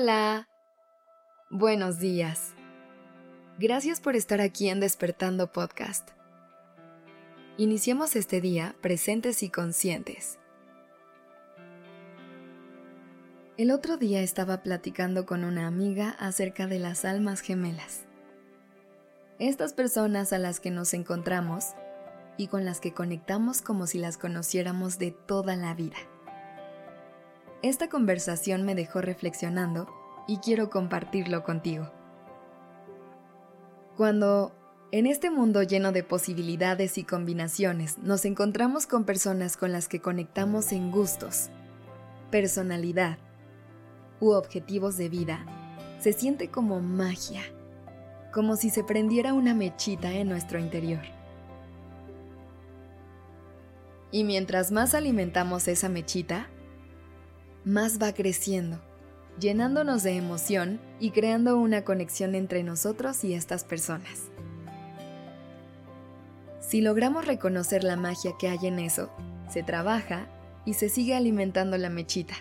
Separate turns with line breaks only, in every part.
Hola. Buenos días. Gracias por estar aquí en Despertando Podcast. Iniciemos este día presentes y conscientes. El otro día estaba platicando con una amiga acerca de las almas gemelas. Estas personas a las que nos encontramos y con las que conectamos como si las conociéramos de toda la vida. Esta conversación me dejó reflexionando y quiero compartirlo contigo. Cuando en este mundo lleno de posibilidades y combinaciones nos encontramos con personas con las que conectamos en gustos, personalidad u objetivos de vida, se siente como magia, como si se prendiera una mechita en nuestro interior. Y mientras más alimentamos esa mechita, más va creciendo, llenándonos de emoción y creando una conexión entre nosotros y estas personas. Si logramos reconocer la magia que hay en eso, se trabaja y se sigue alimentando la mechita.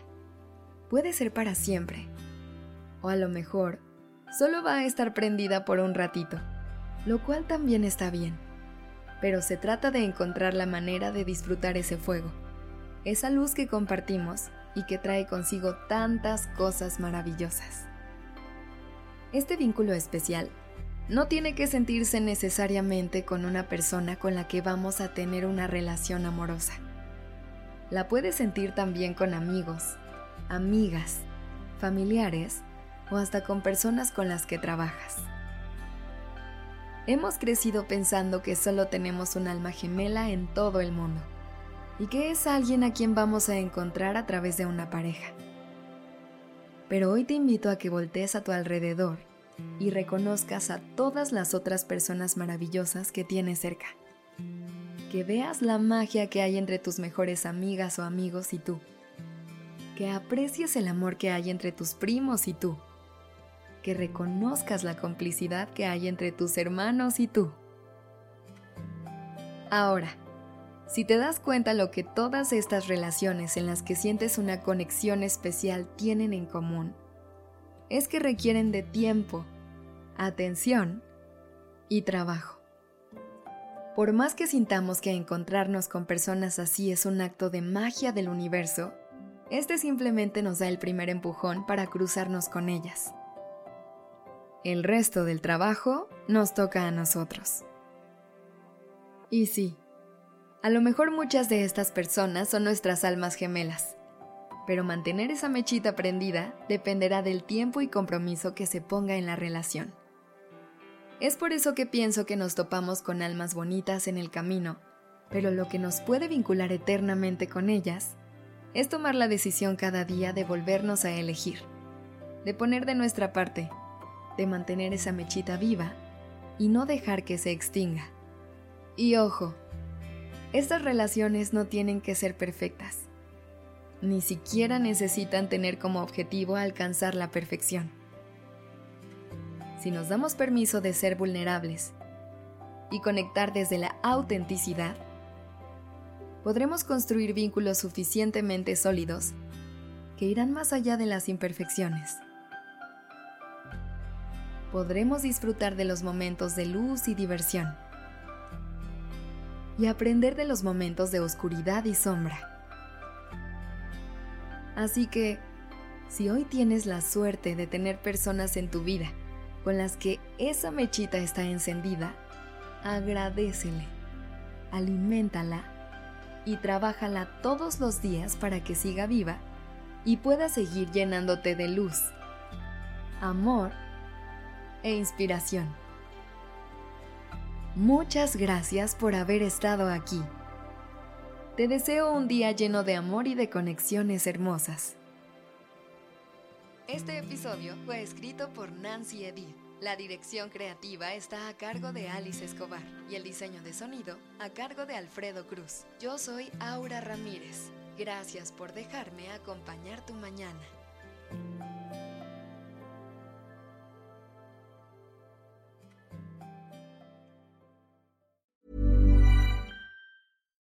Puede ser para siempre. O a lo mejor, solo va a estar prendida por un ratito, lo cual también está bien. Pero se trata de encontrar la manera de disfrutar ese fuego, esa luz que compartimos y que trae consigo tantas cosas maravillosas. Este vínculo especial no tiene que sentirse necesariamente con una persona con la que vamos a tener una relación amorosa. La puedes sentir también con amigos, amigas, familiares o hasta con personas con las que trabajas. Hemos crecido pensando que solo tenemos un alma gemela en todo el mundo y que es alguien a quien vamos a encontrar a través de una pareja. Pero hoy te invito a que voltees a tu alrededor y reconozcas a todas las otras personas maravillosas que tienes cerca. Que veas la magia que hay entre tus mejores amigas o amigos y tú. Que aprecies el amor que hay entre tus primos y tú. Que reconozcas la complicidad que hay entre tus hermanos y tú. Ahora, si te das cuenta lo que todas estas relaciones en las que sientes una conexión especial tienen en común, es que requieren de tiempo, atención y trabajo. Por más que sintamos que encontrarnos con personas así es un acto de magia del universo, este simplemente nos da el primer empujón para cruzarnos con ellas. El resto del trabajo nos toca a nosotros. Y sí, a lo mejor muchas de estas personas son nuestras almas gemelas, pero mantener esa mechita prendida dependerá del tiempo y compromiso que se ponga en la relación. Es por eso que pienso que nos topamos con almas bonitas en el camino, pero lo que nos puede vincular eternamente con ellas es tomar la decisión cada día de volvernos a elegir, de poner de nuestra parte, de mantener esa mechita viva y no dejar que se extinga. Y ojo, estas relaciones no tienen que ser perfectas. Ni siquiera necesitan tener como objetivo alcanzar la perfección. Si nos damos permiso de ser vulnerables y conectar desde la autenticidad, podremos construir vínculos suficientemente sólidos que irán más allá de las imperfecciones. Podremos disfrutar de los momentos de luz y diversión y aprender de los momentos de oscuridad y sombra. Así que, si hoy tienes la suerte de tener personas en tu vida con las que esa mechita está encendida, agradecele, aliméntala y trabájala todos los días para que siga viva y pueda seguir llenándote de luz, amor e inspiración. Muchas gracias por haber estado aquí. Te deseo un día lleno de amor y de conexiones hermosas. Este episodio fue escrito por Nancy Edith. La dirección creativa está a cargo de Alice Escobar y el diseño de sonido a cargo de Alfredo Cruz. Yo soy Aura Ramírez. Gracias por dejarme acompañar tu mañana.